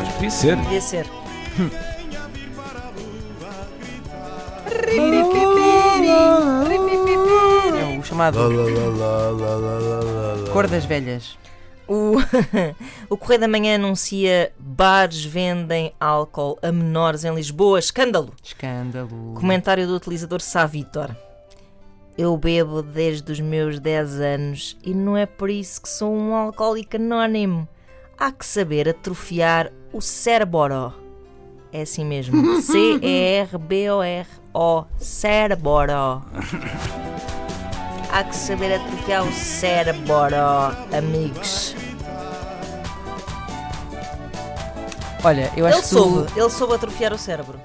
Mas podia ser. Podia ser. É o chamado Cor das Velhas. O, o Correio da Manhã anuncia bares vendem álcool a menores em Lisboa. Escândalo. Escândalo. Comentário do utilizador Sá Vitor. Eu bebo desde os meus 10 anos e não é por isso que sou um alcoólico anónimo. Há que saber atrofiar o cérebro. É assim mesmo. C-E-R-B-O-R-O. Cérebro. Há que saber atrofiar o cérebro, amigos. Olha, eu acho Ele que tu- soube, ele soube atrofiar o cérebro.